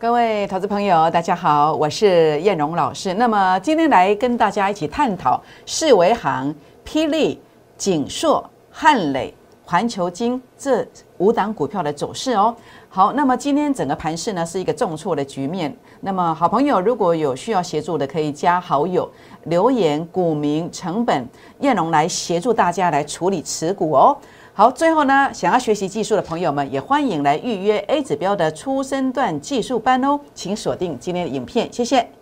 各位投资朋友，大家好，我是燕荣老师。那么今天来跟大家一起探讨世维行、霹雳、锦硕、汉磊、环球金这五档股票的走势哦。好，那么今天整个盘势呢是一个重挫的局面。那么好朋友如果有需要协助的，可以加好友留言股民成本，燕荣来协助大家来处理持股哦。好，最后呢，想要学习技术的朋友们也欢迎来预约 A 指标的初升段技术班哦，请锁定今天的影片，谢谢。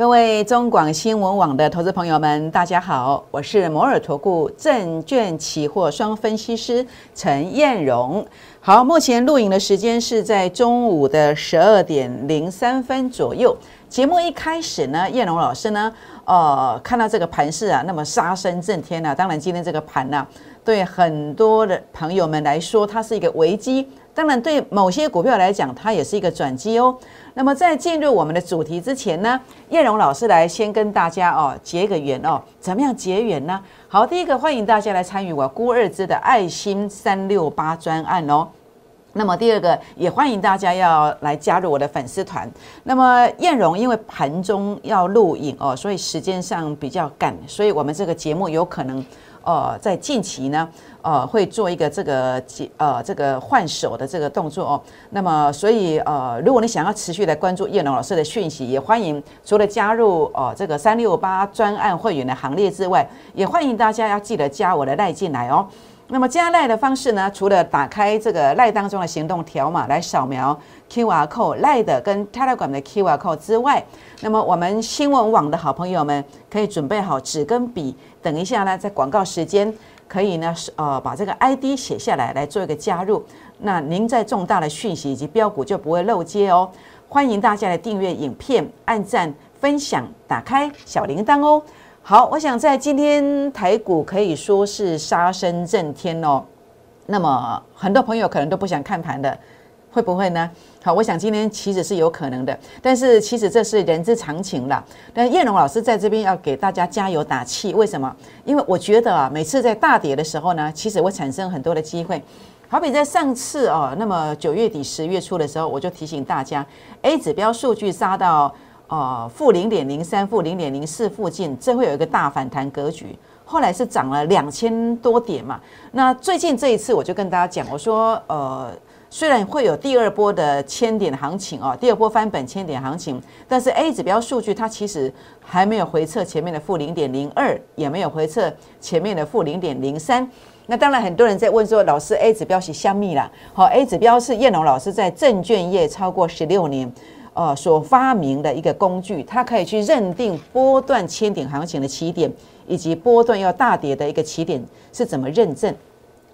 各位中广新闻网的投资朋友们，大家好，我是摩尔投顾证券期货双分析师陈燕荣。好，目前录影的时间是在中午的十二点零三分左右。节目一开始呢，燕荣老师呢，呃，看到这个盘势啊，那么杀声震天啊。当然，今天这个盘呢，对很多的朋友们来说，它是一个危机。当然，对某些股票来讲，它也是一个转机哦。那么，在进入我们的主题之前呢，叶荣老师来先跟大家哦结个缘哦。怎么样结缘呢？好，第一个欢迎大家来参与我孤二支的爱心三六八专案哦。那么第二个也欢迎大家要来加入我的粉丝团。那么燕荣因为盘中要录影哦，所以时间上比较赶，所以我们这个节目有可能呃在近期呢。呃，会做一个这个呃这个换手的这个动作哦。那么，所以呃，如果你想要持续来关注燕龙老师的讯息，也欢迎除了加入哦这个三六八专案会员的行列之外，也欢迎大家要记得加我的赖进来哦。那么加赖的方式呢，除了打开这个赖当中的行动条码来扫描 QR code 赖的跟 Telegram 的 QR code 之外，那么我们新闻网的好朋友们可以准备好纸跟笔，等一下呢，在广告时间。可以呢，是呃把这个 ID 写下来，来做一个加入。那您在重大的讯息以及标股就不会漏接哦。欢迎大家来订阅影片、按赞、分享、打开小铃铛哦。好，我想在今天台股可以说是杀声震天哦。那么很多朋友可能都不想看盘的。会不会呢？好，我想今天其实是有可能的，但是其实这是人之常情了。但叶龙老师在这边要给大家加油打气，为什么？因为我觉得啊，每次在大跌的时候呢，其实会产生很多的机会。好比在上次哦，那么九月底十月初的时候，我就提醒大家，A 指标数据杀到呃负零点零三、负零点零四附近，这会有一个大反弹格局。后来是涨了两千多点嘛。那最近这一次，我就跟大家讲，我说呃。虽然会有第二波的千点行情哦，第二波翻本千点行情，但是 A 指标数据它其实还没有回测前面的负零点零二，也没有回测前面的负零点零三。那当然很多人在问说，老师 A 指标是香蜜啦？好，A 指标是叶龙老师在证券业超过十六年，呃，所发明的一个工具，它可以去认定波段千点行情的起点，以及波段要大跌的一个起点是怎么认证。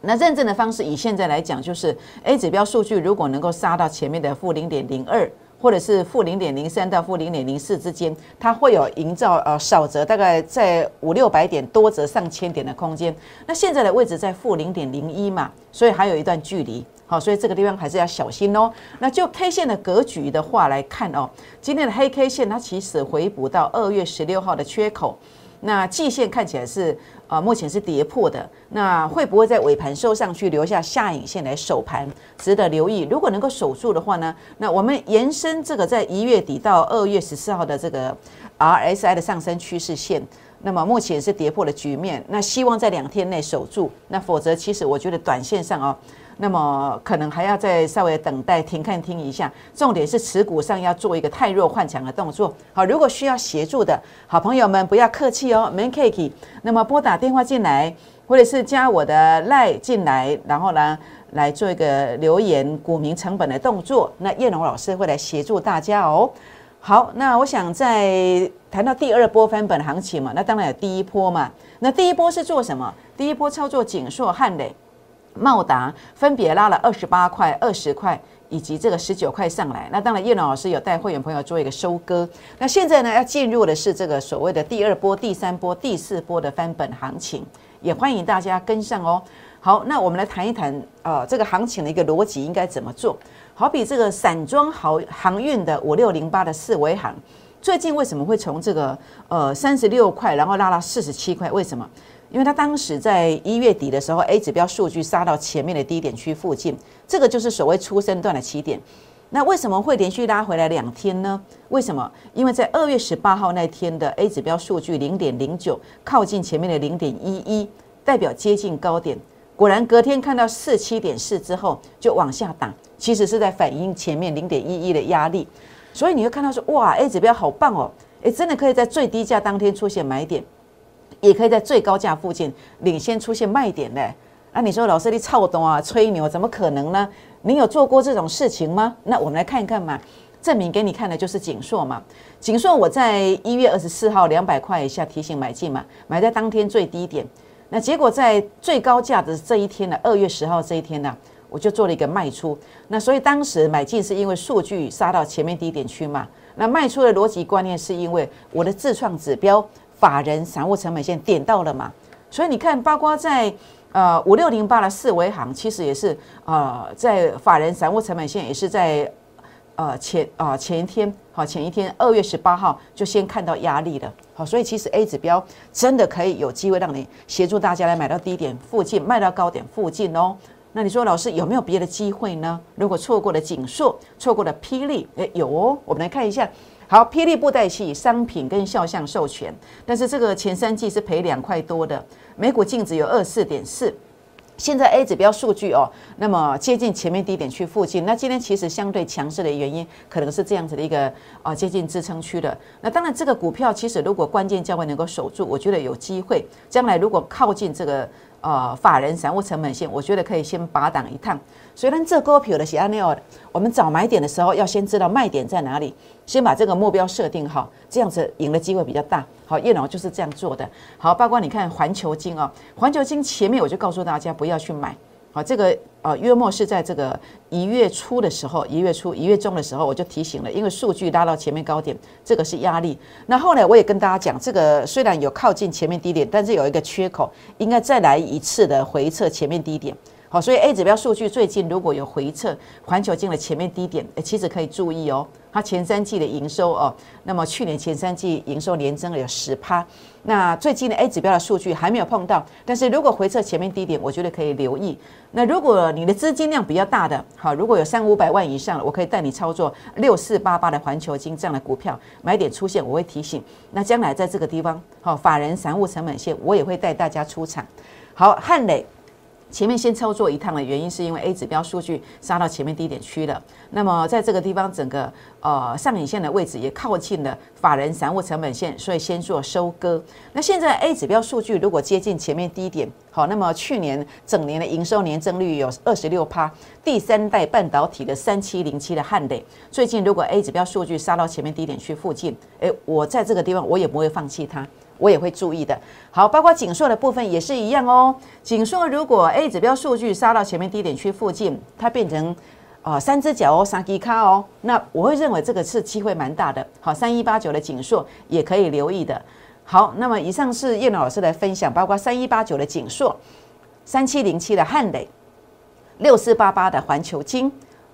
那认证的方式，以现在来讲，就是 A 指标数据如果能够杀到前面的负零点零二，或者是负零点零三到负零点零四之间，它会有营造呃少则大概在五六百点，多则上千点的空间。那现在的位置在负零点零一嘛，所以还有一段距离。好，所以这个地方还是要小心哦。那就 K 线的格局的话来看哦，今天的黑 K 线它其实回补到二月十六号的缺口。那季线看起来是呃目前是跌破的，那会不会在尾盘收上去，留下下影线来守盘，值得留意。如果能够守住的话呢，那我们延伸这个在一月底到二月十四号的这个 RSI 的上升趋势线，那么目前是跌破了局面，那希望在两天内守住，那否则其实我觉得短线上哦。那么可能还要再稍微等待停看听一下，重点是持股上要做一个太弱换强的动作。好，如果需要协助的好朋友们，不要客气哦，man cake。那么拨打电话进来，或者是加我的赖进来，然后呢来做一个留言股民成本的动作。那叶龙老师会来协助大家哦。好，那我想在谈到第二波翻本行情嘛，那当然有第一波嘛。那第一波是做什么？第一波操作锦硕汉磊。茂达分别拉了二十八块、二十块以及这个十九块上来。那当然，叶老师有带会员朋友做一个收割。那现在呢，要进入的是这个所谓的第二波、第三波、第四波的翻本行情，也欢迎大家跟上哦。好，那我们来谈一谈呃，这个行情的一个逻辑应该怎么做？好比这个散装航航运的五六零八的四维行。最近为什么会从这个呃三十六块，然后拉到四十七块？为什么？因为它当时在一月底的时候，A 指标数据杀到前面的低点区附近，这个就是所谓出生段的起点。那为什么会连续拉回来两天呢？为什么？因为在二月十八号那天的 A 指标数据零点零九，靠近前面的零点一一，代表接近高点。果然隔天看到四七点四之后就往下打，其实是在反映前面零点一一的压力。所以你会看到说，哇，A 指标好棒哦，诶，真的可以在最低价当天出现买点，也可以在最高价附近领先出现卖点的。那你说老师你操动啊，吹牛，怎么可能呢？你有做过这种事情吗？那我们来看一看嘛，证明给你看的就是锦硕嘛。锦硕我在一月二十四号两百块以下提醒买进嘛，买在当天最低点。那结果在最高价的这一天呢，二月十号这一天呢，我就做了一个卖出。那所以当时买进是因为数据杀到前面低点去嘛。那卖出的逻辑观念是因为我的自创指标法人散户成本线点到了嘛。所以你看，包括在。呃，五六零八的四维行其实也是呃，在法人散户成本线也是在呃前啊前一天好前一天二月十八号就先看到压力了，好，所以其实 A 指标真的可以有机会让你协助大家来买到低点附近，卖到高点附近哦。那你说老师有没有别的机会呢？如果错过了锦硕，错过了霹雳，诶，有哦，我们来看一下。好，霹雳布袋戏商品跟肖像授权，但是这个前三季是赔两块多的，每股净值有二四点四。现在 A 指标数据哦，那么接近前面低点区附近。那今天其实相对强势的原因，可能是这样子的一个啊接近支撑区的。那当然，这个股票其实如果关键价位能够守住，我觉得有机会。将来如果靠近这个。呃，法人散户成本线，我觉得可以先拔档一趟。虽然这股票的是安尼哦，我们找买点的时候要先知道卖点在哪里，先把这个目标设定好，这样子赢的机会比较大。好，叶老就是这样做的。好，包括你看环球金哦，环球金前面我就告诉大家不要去买。好，这个呃，月末是在这个一月初的时候，一月初、一月中的时候，我就提醒了，因为数据拉到前面高点，这个是压力。那后来我也跟大家讲，这个虽然有靠近前面低点，但是有一个缺口，应该再来一次的回测前面低点。所以 A 指标数据最近如果有回撤环球金的前面低点，其实可以注意哦。它前三季的营收哦，那么去年前三季营收年增了有十趴。那最近的 A 指标的数据还没有碰到，但是如果回撤前面低点，我觉得可以留意。那如果你的资金量比较大的，好，如果有三五百万以上，我可以带你操作六四八八的环球金这样的股票，买点出现我会提醒。那将来在这个地方，好，法人散户成本线，我也会带大家出场。好，汉磊。前面先操作一趟的原因，是因为 A 指标数据杀到前面低点区了。那么在这个地方，整个呃上影线的位置也靠近了法人散户成本线，所以先做收割。那现在 A 指标数据如果接近前面低点，好，那么去年整年的营收年增率有二十六趴，第三代半导体的三七零七的汉磊，最近如果 A 指标数据杀到前面低点区附近，诶，我在这个地方我也不会放弃它。我也会注意的。好，包括紧缩的部分也是一样哦。紧缩如果 A 指标数据杀到前面低点区附近，它变成啊三只脚哦，三吉卡哦，那我会认为这个是机会蛮大的。好，三一八九的紧缩也可以留意的。好，那么以上是叶老师来分享，包括三一八九的紧缩、三七零七的汉磊、六四八八的环球金、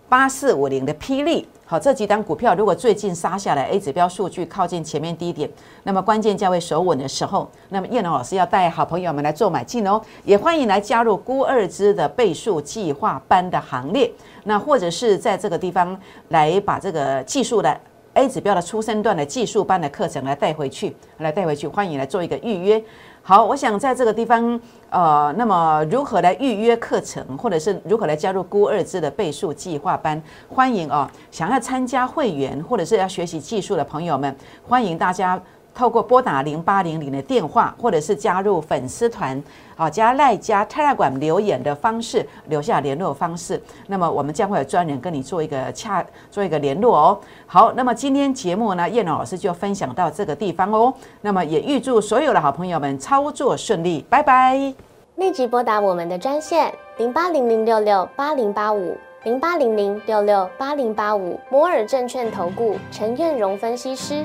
八四五零的霹雳。好，这几档股票如果最近杀下来，A 指标数据靠近前面低点，那么关键价位守稳的时候，那么叶龙老师要带好朋友们来做买进哦，也欢迎来加入估二支的倍数计划班的行列，那或者是在这个地方来把这个技术的 A 指标的初生段的技术班的课程来带回去，来带回去，欢迎来做一个预约。好，我想在这个地方，呃，那么如何来预约课程，或者是如何来加入孤二字的倍数计划班？欢迎哦，想要参加会员或者是要学习技术的朋友们，欢迎大家。透过拨打零八零零的电话，或者是加入粉丝团，啊，加赖加泰拉馆留言的方式，留下联络方式，那么我们将会有专人跟你做一个洽，做一个联络哦。好，那么今天节目呢，叶老师就分享到这个地方哦。那么也预祝所有的好朋友们操作顺利，拜拜。立即拨打我们的专线零八零零六六八零八五。零八零零六六八零八五摩尔证券投顾陈彦荣分析师，